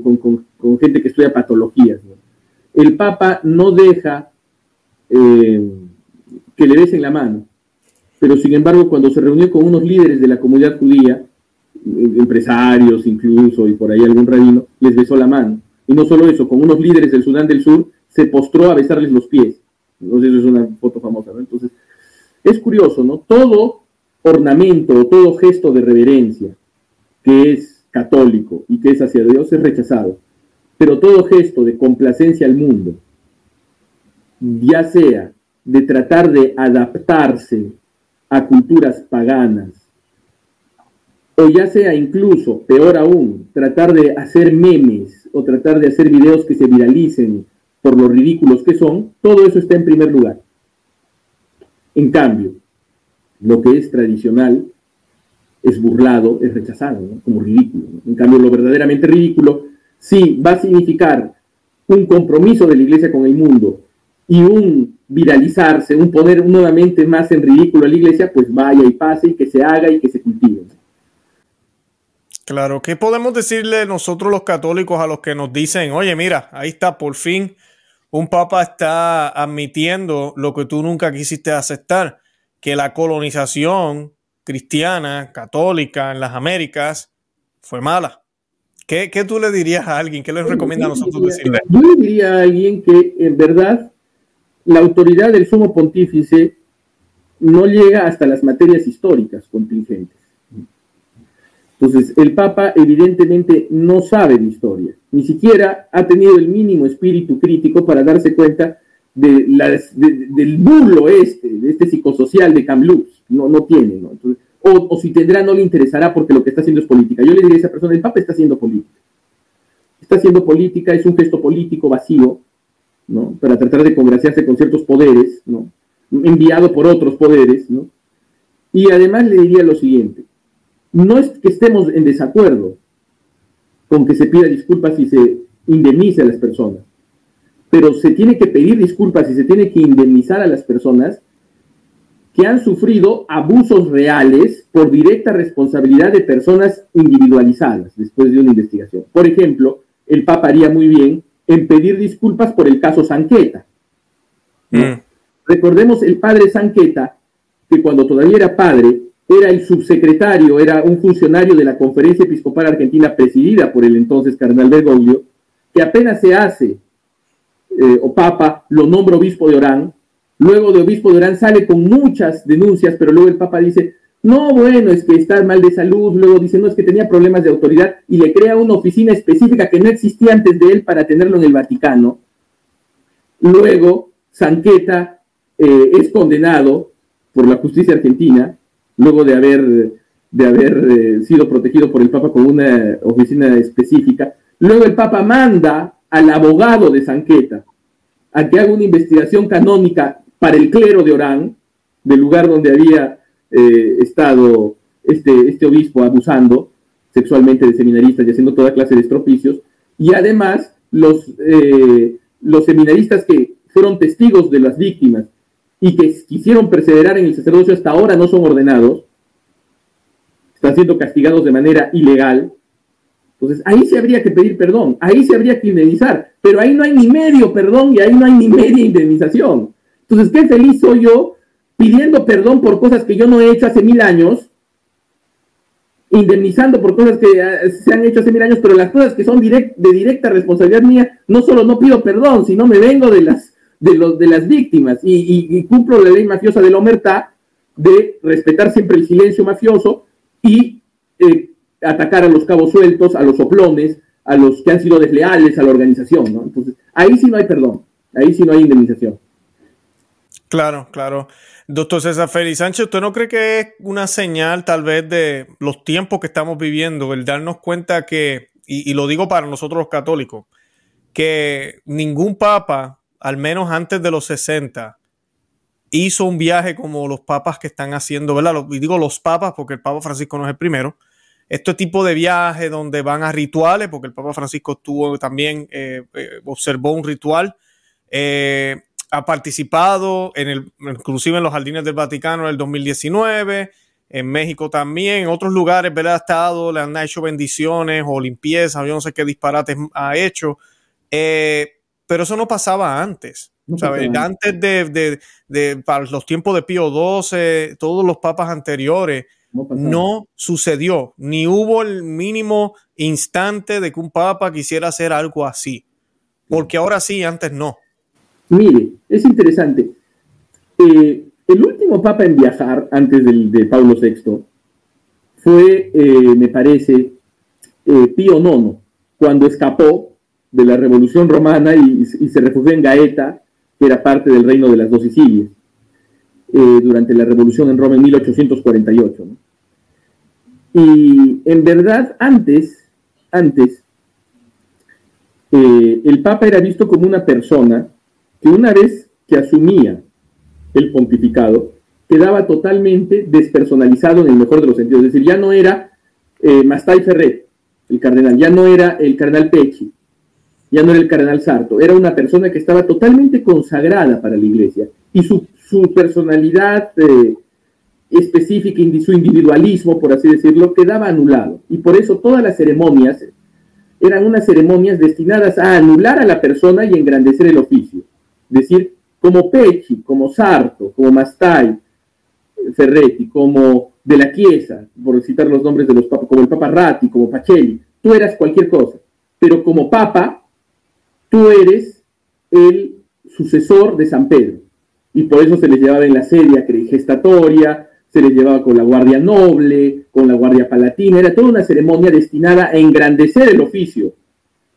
gente que estudia patologías. El Papa no deja eh, que le besen la mano, pero sin embargo cuando se reunió con unos líderes de la comunidad judía, eh, empresarios incluso y por ahí algún rabino, les besó la mano. Y no solo eso, con unos líderes del Sudán del Sur se postró a besarles los pies. Entonces, eso es una foto famosa, Entonces, es curioso, ¿no? Todo ornamento o todo gesto de reverencia que es católico y que es hacia Dios es rechazado. Pero todo gesto de complacencia al mundo, ya sea de tratar de adaptarse a culturas paganas, o ya sea incluso, peor aún, tratar de hacer memes o tratar de hacer videos que se viralicen por lo ridículos que son, todo eso está en primer lugar. En cambio, lo que es tradicional es burlado, es rechazado, como ridículo. En cambio, lo verdaderamente ridículo sí va a significar un compromiso de la iglesia con el mundo y un viralizarse, un poner nuevamente más en ridículo a la iglesia, pues vaya y pase y que se haga y que se cultive. Claro, ¿qué podemos decirle nosotros los católicos a los que nos dicen, oye, mira, ahí está, por fin un papa está admitiendo lo que tú nunca quisiste aceptar? que la colonización cristiana, católica en las Américas fue mala. ¿Qué, ¿Qué, tú le dirías a alguien? ¿Qué le recomienda a nosotros decirle? Yo le diría a alguien que en verdad la autoridad del sumo pontífice no llega hasta las materias históricas contingentes. Entonces, el Papa evidentemente no sabe de historia, ni siquiera ha tenido el mínimo espíritu crítico para darse cuenta del burlo este, de este psicosocial de Kamloops, no, no tiene, ¿no? o, si tendrá, no le interesará porque lo que está haciendo es política. Yo le diría a esa persona, el Papa está haciendo política. Está haciendo política, es un gesto político vacío, ¿no? Para tratar de congraciarse con ciertos poderes, ¿no? Enviado por otros poderes, ¿no? Y además le diría lo siguiente, no es que estemos en desacuerdo con que se pida disculpas y se indemnice a las personas pero se tiene que pedir disculpas y se tiene que indemnizar a las personas que han sufrido abusos reales por directa responsabilidad de personas individualizadas después de una investigación. Por ejemplo, el Papa haría muy bien en pedir disculpas por el caso Sanqueta. Mm. Recordemos el padre Sanqueta, que cuando todavía era padre, era el subsecretario, era un funcionario de la Conferencia Episcopal Argentina presidida por el entonces cardenal Bergoglio, que apenas se hace eh, o Papa lo nombra obispo de Orán, luego de obispo de Orán sale con muchas denuncias, pero luego el Papa dice, no, bueno, es que está mal de salud, luego dice, no, es que tenía problemas de autoridad y le crea una oficina específica que no existía antes de él para tenerlo en el Vaticano. Luego, Sanqueta eh, es condenado por la justicia argentina, luego de haber, de haber eh, sido protegido por el Papa con una oficina específica. Luego el Papa manda al abogado de Sanqueta a que haga una investigación canónica para el clero de Orán, del lugar donde había eh, estado este, este obispo abusando sexualmente de seminaristas y haciendo toda clase de estropicios, y además los, eh, los seminaristas que fueron testigos de las víctimas y que quisieron perseverar en el sacerdocio hasta ahora no son ordenados, están siendo castigados de manera ilegal, Entonces, ahí se habría que pedir perdón, ahí se habría que indemnizar, pero ahí no hay ni medio perdón y ahí no hay ni media indemnización. Entonces, qué feliz soy yo pidiendo perdón por cosas que yo no he hecho hace mil años, indemnizando por cosas que eh, se han hecho hace mil años, pero las cosas que son de directa responsabilidad mía, no solo no pido perdón, sino me vengo de las, de los, de las víctimas y, cumplo la ley mafiosa de la omertá de respetar siempre el silencio mafioso y eh, atacar a los cabos sueltos, a los soplones, a los que han sido desleales a la organización, ¿no? Entonces, ahí sí no hay perdón, ahí sí no hay indemnización. Claro, claro. Doctor César Félix Sánchez, ¿usted no cree que es una señal tal vez de los tiempos que estamos viviendo, el darnos cuenta que, y, lo digo para nosotros los católicos, que ningún papa, al menos antes de los 60, hizo un viaje como los papas que están haciendo, ¿verdad? Y digo los papas porque el Papa Francisco no es el primero, este tipo de viajes donde van a rituales, porque el Papa Francisco estuvo también, eh, eh, observó un ritual, eh, ha participado en el, inclusive en los jardines del Vaticano en el 2019, en México también, en otros lugares, ¿verdad? Ha estado, le han hecho bendiciones o limpieza, yo no sé qué disparates ha hecho, pero eso no pasaba antes. Antes de, de, para los tiempos de Pío XII, todos los papas anteriores, no, sucedió, ni hubo el mínimo instante de que un papa quisiera hacer algo así. Porque ahora sí, antes no. Mire, es interesante. Eh, el último papa en viajar antes del, de Pablo VI fue, eh, me parece, eh, Pío IX, cuando escapó de la Revolución Romana y, se refugió en Gaeta, que era parte del reino de las dos Sicilias. Eh, durante la revolución en Roma en 1848. Y en verdad, antes, antes, eh, el Papa era visto como una persona que una vez que asumía el pontificado, quedaba totalmente despersonalizado en el mejor de los sentidos. Es decir, ya no era eh, Mastai Ferret, el cardenal, ya no era el cardenal Pecci, ya no era el cardenal Sarto, era una persona que estaba totalmente consagrada para la iglesia y su su personalidad eh, específica su individualismo, por así decirlo, quedaba anulado. Y por eso todas las ceremonias eran unas ceremonias destinadas a anular a la persona y engrandecer el oficio. Es decir, como Pecci, como Sarto, como Mastai, Ferretti, como De la Chiesa, por citar los nombres de los papas, como el Papa Ratti, como Pacelli, tú eras cualquier cosa. Pero como Papa, tú eres el sucesor de San Pedro. Y por eso se les llevaba en la sedia gestatoria, se les llevaba con la guardia noble, con la guardia palatina, era toda una ceremonia destinada a engrandecer el oficio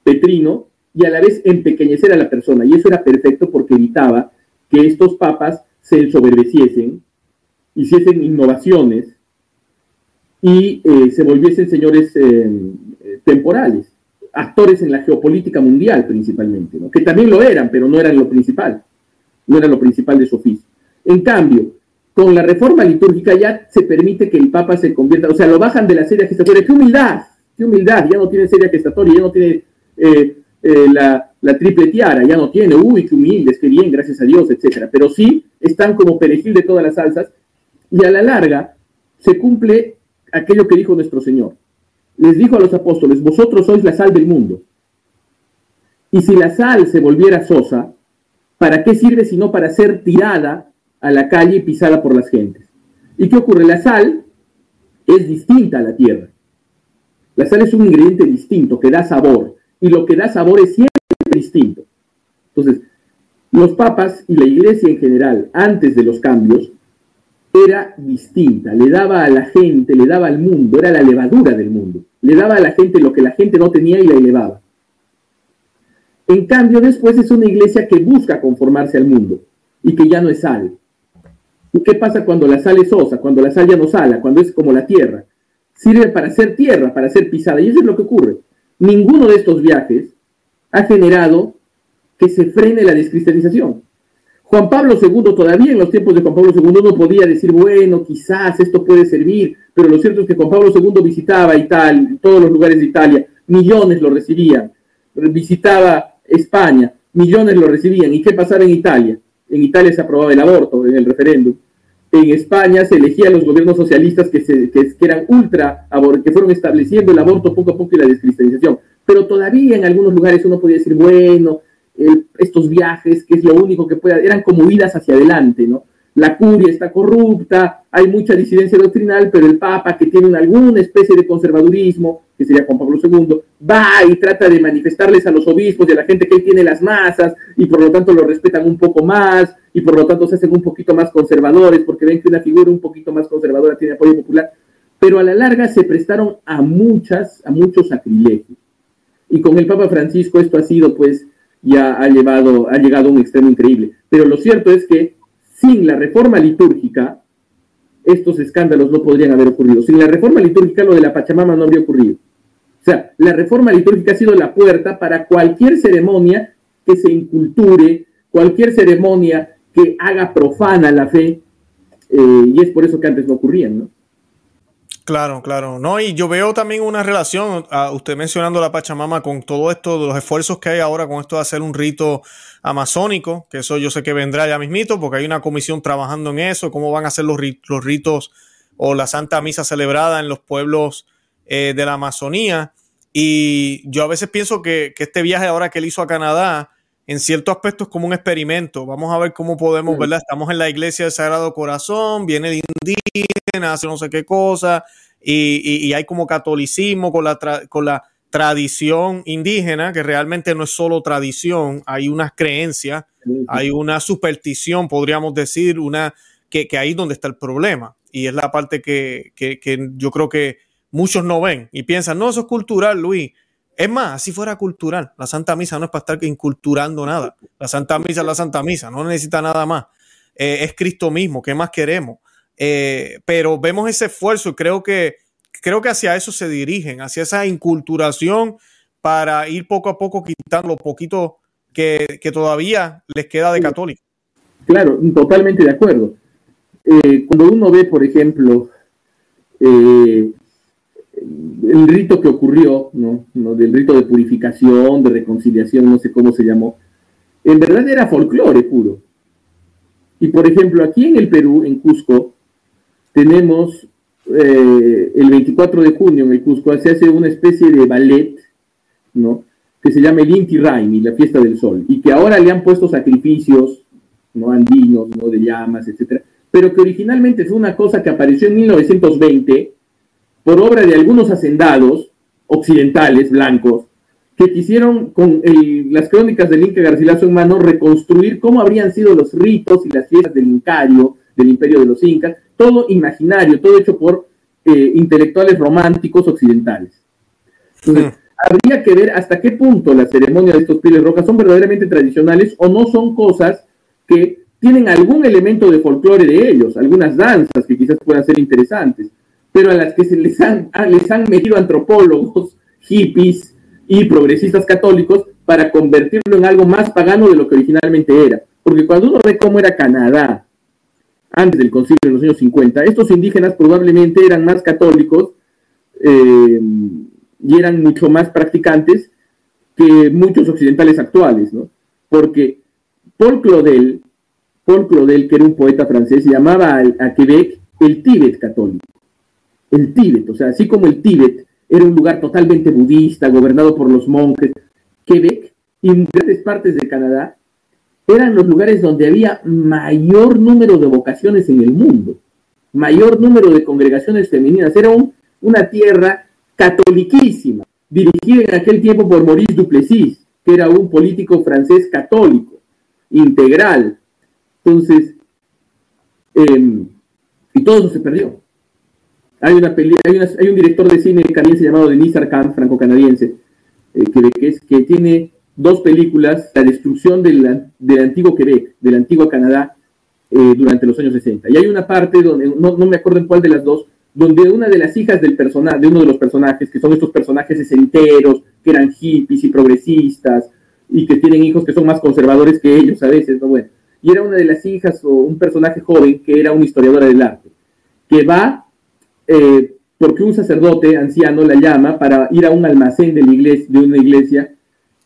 petrino y a la vez empequeñecer a la persona. Y eso era perfecto porque evitaba que estos papas se ensoberbeciesen, hiciesen innovaciones y eh, se volviesen señores eh, temporales, actores en la geopolítica mundial principalmente, que también lo eran, pero no eran lo principal no era lo principal de su oficio. En cambio, con la reforma litúrgica ya se permite que el Papa se convierta, o sea, lo bajan de la serie gestatoria. ¡Qué humildad! ¡Qué humildad! Ya no tiene serie gestatoria, ya no tiene eh, eh, la, triple tiara, ya no tiene, uy, qué humildes, qué bien, gracias a Dios, etcétera. Pero sí están como perejil de todas las salsas y a la larga se cumple aquello que dijo nuestro Señor. Les dijo a los apóstoles, vosotros sois la sal del mundo. Y si la sal se volviera sosa, ¿Para qué sirve sino para ser tirada a la calle y pisada por las gentes? ¿Y qué ocurre? La sal es distinta a la tierra. La sal es un ingrediente distinto que da sabor y lo que da sabor es siempre distinto. Entonces, los papas y la iglesia en general, antes de los cambios, era distinta, le daba a la gente, le daba al mundo, era la levadura del mundo, le daba a la gente lo que la gente no tenía y la elevaba. En cambio, después es una iglesia que busca conformarse al mundo y que ya no es sal. ¿Y qué pasa cuando la sal es sosa, cuando la sal ya no sala, cuando es como la tierra? Sirve para ser tierra, para ser pisada. Y eso es lo que ocurre. Ninguno de estos viajes ha generado que se frene la descristianización. Juan Pablo II, todavía en los tiempos de Juan Pablo II, no podía decir, bueno, quizás esto puede servir, pero lo cierto es que Juan Pablo II visitaba Italia, todos los lugares de Italia, millones lo recibían, visitaba España, millones lo recibían. ¿Y qué pasaba en Italia? En Italia se aprobaba el aborto en el referéndum. en España se elegía a los gobiernos socialistas que, eran ultra, que fueron estableciendo el aborto poco a poco y la descristianización. Pero todavía en algunos lugares uno podía decir, bueno, estos viajes, que es lo único que puede, eran como idas hacia adelante, ¿no? La curia está corrupta, hay mucha disidencia doctrinal, pero el Papa, que tiene alguna especie de conservadurismo, que sería Juan Pablo II, va y trata de manifestarles a los obispos y a la gente que él tiene las masas, y por lo tanto lo respetan un poco más, y por lo tanto se hacen un poquito más conservadores, porque ven que una figura un poquito más conservadora tiene apoyo popular, pero a la larga se prestaron a muchas, a muchos sacrilegios. Y con el Papa Francisco esto ha sido, pues, ya ha, llevado, ha llegado a un extremo increíble. Pero lo cierto es que sin la reforma litúrgica, estos escándalos no podrían haber ocurrido. Sin la reforma litúrgica, lo de la Pachamama no habría ocurrido. O sea, la reforma litúrgica ha sido la puerta para cualquier ceremonia que se inculture, cualquier ceremonia que haga profana la fe, eh, y es por eso que antes no ocurrían, ¿no? Claro, claro. No, y yo veo también una relación, a usted mencionando la Pachamama, con todo esto, de los esfuerzos que hay ahora con esto de hacer un rito amazónico, que eso yo sé que vendrá ya mismito, porque hay una comisión trabajando en eso, cómo van a ser los, ritos o la Santa Misa celebrada en los pueblos eh, de la Amazonía. Y yo a veces pienso que, que, este viaje ahora que él hizo a Canadá, en cierto aspecto es como un experimento. Vamos a ver cómo podemos, ¿verdad? Estamos en la iglesia del Sagrado Corazón, viene el indígena, hace no sé qué cosa, y, y, hay como catolicismo con la, con la tradición indígena, que realmente no es solo tradición, hay unas creencias, hay una superstición, podríamos decir, una que, que ahí es donde está el problema. Y es la parte que, que, que yo creo que muchos no ven y piensan, no, eso es cultural, Luis. Es más, si fuera cultural, la Santa Misa no es para estar inculturando nada. La Santa Misa es la Santa Misa, no necesita nada más. Eh, es Cristo mismo, ¿qué más queremos? Eh, pero vemos ese esfuerzo y creo que, creo que hacia eso se dirigen, hacia esa inculturación para ir poco a poco quitando lo poquito que, todavía les queda de católico. Claro, totalmente de acuerdo. Eh, cuando uno ve, por ejemplo, el rito que ocurrió, ¿no? Del rito de purificación, de reconciliación, no sé cómo se llamó, en verdad era folclore puro. Y por ejemplo, aquí en el Perú, en Cusco, tenemos eh, el 24 de junio en el Cusco, se hace una especie de ballet, ¿no? Que se llama el Inti Raimi, la fiesta del sol, y que ahora le han puesto sacrificios, ¿no? Andinos, ¿no? De llamas, etcétera, pero que originalmente fue una cosa que apareció en 1920 por obra de algunos hacendados occidentales blancos que quisieron con las crónicas del Inca Garcilaso en mano reconstruir cómo habrían sido los ritos y las fiestas del Incario, del imperio de los Incas, todo imaginario, todo hecho por eh, intelectuales románticos occidentales. Entonces, habría que ver hasta qué punto la ceremonia de estos pieles rojas son verdaderamente tradicionales o no son cosas que tienen algún elemento de folclore de ellos, algunas danzas que quizás puedan ser interesantes pero a las que se les han, les han metido antropólogos, hippies y progresistas católicos para convertirlo en algo más pagano de lo que originalmente era. Porque cuando uno ve cómo era Canadá antes del concilio en los años 50, estos indígenas probablemente eran más católicos eh, y eran mucho más practicantes que muchos occidentales actuales, ¿no? Porque Paul Claudel, Paul Claudel, que era un poeta francés, llamaba a Quebec el Tíbet católico el Tíbet, o sea, así como el Tíbet era un lugar totalmente budista, gobernado por los monjes, Quebec y grandes partes de Canadá eran los lugares donde había mayor número de vocaciones en el mundo, mayor número de congregaciones femeninas. Era una tierra catoliquísima, dirigida en aquel tiempo por Maurice Duplessis, que era un político francés católico, integral. Entonces, em, y todo eso se perdió. Hay, una peli hay, un director de cine canadiense llamado Denis Arcand, franco-canadiense, eh, que, tiene dos películas, La destrucción del, antiguo Quebec, del antiguo Canadá, eh, durante los años 60. Y hay una parte donde, no, me acuerdo en cuál de las dos, donde una de las hijas del personaje, de uno de los personajes, que son estos personajes sesenteros, que eran hippies y progresistas, y que tienen hijos que son más conservadores que ellos a veces, ¿no? Bueno, y era una de las hijas o un personaje joven que era una historiadora del arte, que va eh, porque un sacerdote anciano la llama para ir a un almacén de, la iglesia, una iglesia,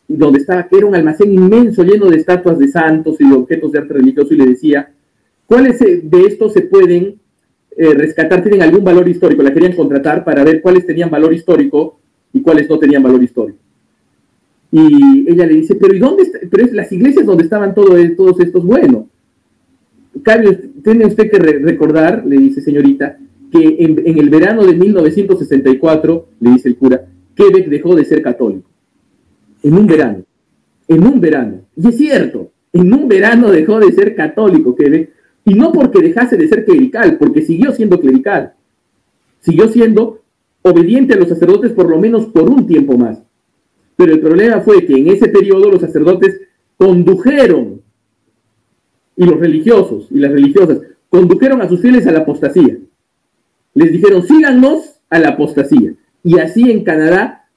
donde estaba, era un almacén inmenso lleno de estatuas de santos y de objetos de arte religioso, y le decía ¿Cuáles de estos se pueden eh, rescatar, tienen algún valor histórico? La querían contratar para ver cuáles tenían valor histórico y cuáles no tenían valor histórico. Y ella le dice, pero ¿y dónde Pero es las iglesias donde estaban todos estos, bueno. tiene usted que recordar, le dice señorita, que en, en, el verano de 1964, le dice el cura, Quebec dejó de ser católico. En un verano. En un verano. Y es cierto, en un verano dejó de ser católico Quebec. Y no porque dejase de ser clerical, porque siguió siendo clerical. Siguió siendo obediente a los sacerdotes por lo menos por un tiempo más. Pero el problema fue que en ese periodo los sacerdotes condujeron, y los religiosos y las religiosas, condujeron a sus fieles a la apostasía. Les dijeron, síganos a la apostasía. Y así en Canadá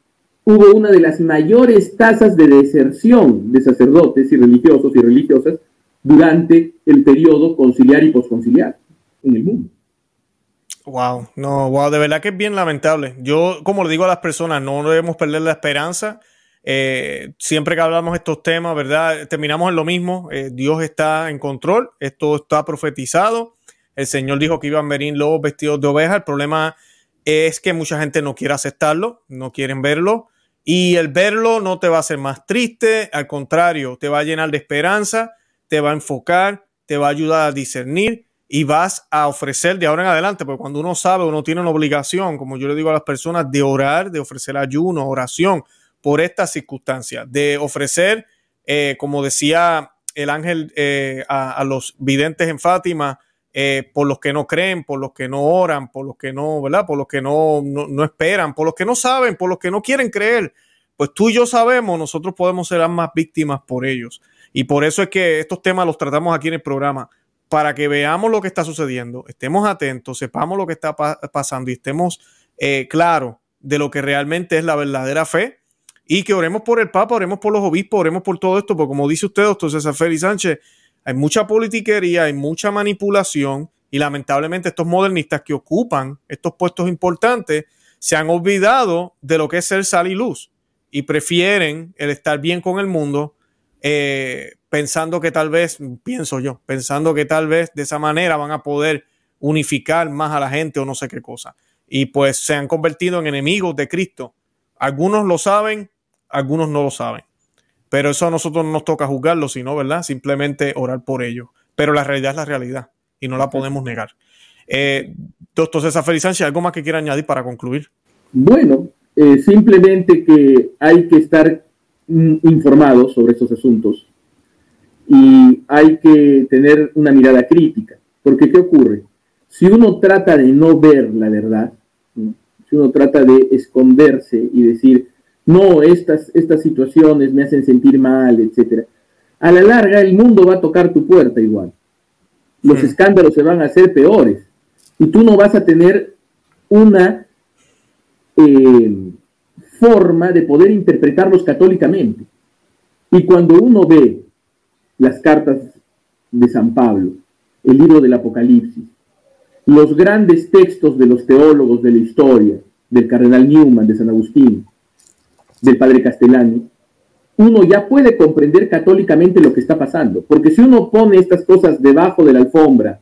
hubo una de las mayores tasas de deserción de sacerdotes y religiosos y religiosas durante el periodo conciliar y posconciliar en el mundo. Wow, no, wow, de verdad que es bien lamentable. Yo, como le digo a las personas, no debemos perder la esperanza. Eh, siempre que hablamos estos temas, ¿verdad? Terminamos en lo mismo. Eh, Dios está en control, esto está profetizado. El Señor dijo que iban a venir lobos vestidos de oveja. El problema es que mucha gente no quiere aceptarlo, no quieren verlo. Y el verlo no te va a hacer más triste, al contrario, te va a llenar de esperanza, te va a enfocar, te va a ayudar a discernir y vas a ofrecer de ahora en adelante, porque cuando uno sabe, uno tiene una obligación, como yo le digo a las personas, de orar, de ofrecer ayuno, oración por estas circunstancias, de ofrecer, eh, como decía el ángel eh, a, los videntes en Fátima, eh, por los que no creen, por los que no oran, por los que no, ¿verdad? Por los que no, no, esperan, por los que no saben, por los que no quieren creer. Pues tú y yo sabemos, nosotros podemos ser más víctimas por ellos. Y por eso es que estos temas los tratamos aquí en el programa para que veamos lo que está sucediendo, estemos atentos, sepamos lo que está pasando y estemos eh, claros de lo que realmente es la verdadera fe y que oremos por el Papa, oremos por los obispos, oremos por todo esto, porque como dice usted, doctor César Félix Sánchez, hay mucha politiquería, hay mucha manipulación y lamentablemente estos modernistas que ocupan estos puestos importantes se han olvidado de lo que es ser sal y luz y prefieren el estar bien con el mundo eh, pensando que tal vez, pienso yo, pensando que tal vez de esa manera van a poder unificar más a la gente o no sé qué cosa. Y pues se han convertido en enemigos de Cristo. Algunos lo saben, algunos no lo saben. Pero eso a nosotros no nos toca juzgarlo, sino, ¿verdad? Simplemente orar por ellos. Pero la realidad es la realidad y no la podemos negar. Eh, doctor César Feliz ¿algo más que quiera añadir para concluir? Bueno, eh, simplemente que hay que estar mm, informados sobre estos asuntos y hay que tener una mirada crítica, porque ¿qué ocurre? Si uno trata de no ver la verdad, si uno trata de esconderse y decir, no, estas, estas situaciones me hacen sentir mal, etc., a la larga el mundo va a tocar tu puerta igual. Los escándalos se van a hacer peores y tú no vas a tener una eh, forma de poder interpretarlos católicamente. Y cuando uno ve las cartas de San Pablo, el libro del Apocalipsis, los grandes textos de los teólogos de la historia, del cardenal Newman, de San Agustín, del padre Castellani, uno ya puede comprender católicamente lo que está pasando. Porque si uno pone estas cosas debajo de la alfombra,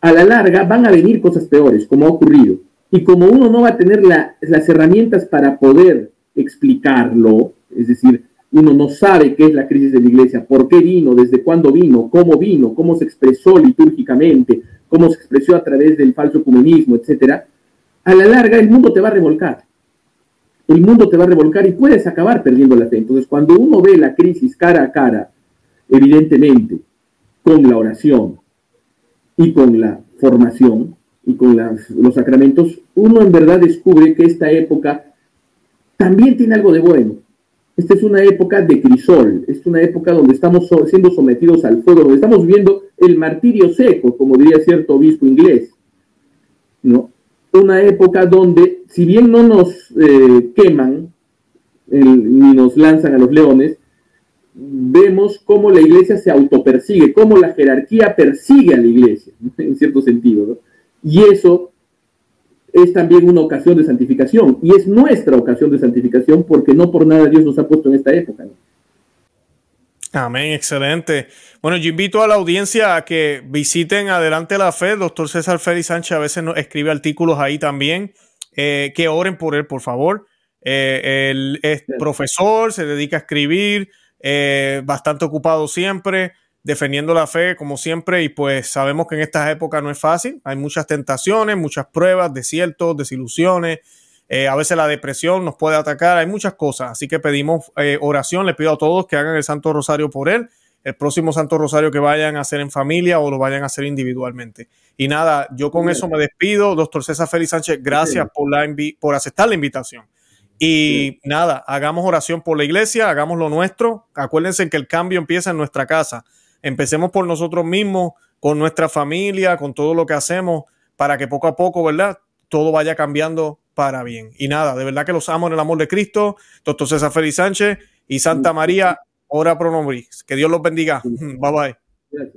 a la larga van a venir cosas peores, como ha ocurrido. Y como uno no va a tener las herramientas para poder explicarlo, es decir, uno no sabe qué es la crisis de la iglesia, por qué vino, desde cuándo vino, cómo vino, cómo se expresó litúrgicamente, cómo se expresó a través del falso comunismo, etc., a la larga el mundo te va a revolcar. El mundo te va a revolcar y puedes acabar perdiendo la fe. Entonces, cuando uno ve la crisis cara a cara, evidentemente, con la oración y con la formación y con los sacramentos, uno en verdad descubre que esta época también tiene algo de bueno esta es una época de crisol, es una época donde estamos siendo sometidos al fuego, donde estamos viendo el martirio seco, como diría cierto obispo inglés. ¿no? Una época donde, si bien no nos eh, queman ni nos lanzan a los leones, vemos cómo la iglesia se autopersigue, cómo la jerarquía persigue a la iglesia, en cierto sentido. ¿no? Y eso es también una ocasión de santificación y es nuestra ocasión de santificación porque no por nada Dios nos ha puesto en esta época. Amén, excelente. Bueno, yo invito a la audiencia a que visiten Adelante la Fe. doctor César Félix Sánchez a veces nos escribe artículos ahí también. Eh, que oren por él, por favor. Eh, él es profesor, se dedica a escribir, eh, bastante ocupado siempre, defendiendo la fe como siempre. Y pues sabemos que en estas épocas no es fácil. Hay muchas tentaciones, muchas pruebas, desiertos, desilusiones. Eh, a veces la depresión nos puede atacar, hay muchas cosas, así que pedimos eh, oración, le pido a todos que hagan el Santo Rosario por él, el próximo Santo Rosario que vayan a hacer en familia o lo vayan a hacer individualmente. Y nada, yo con eso me despido, doctor César Félix Sánchez, gracias por, la por aceptar la invitación. Y nada, hagamos oración por la iglesia, hagamos lo nuestro, acuérdense que el cambio empieza en nuestra casa, empecemos por nosotros mismos, con nuestra familia, con todo lo que hacemos, para que poco a poco, ¿verdad? Todo vaya cambiando para bien. Y nada, de verdad que los amo en el amor de Cristo, doctor César Félix Sánchez y Santa María, ora pro nobis. Que Dios los bendiga. Bye bye.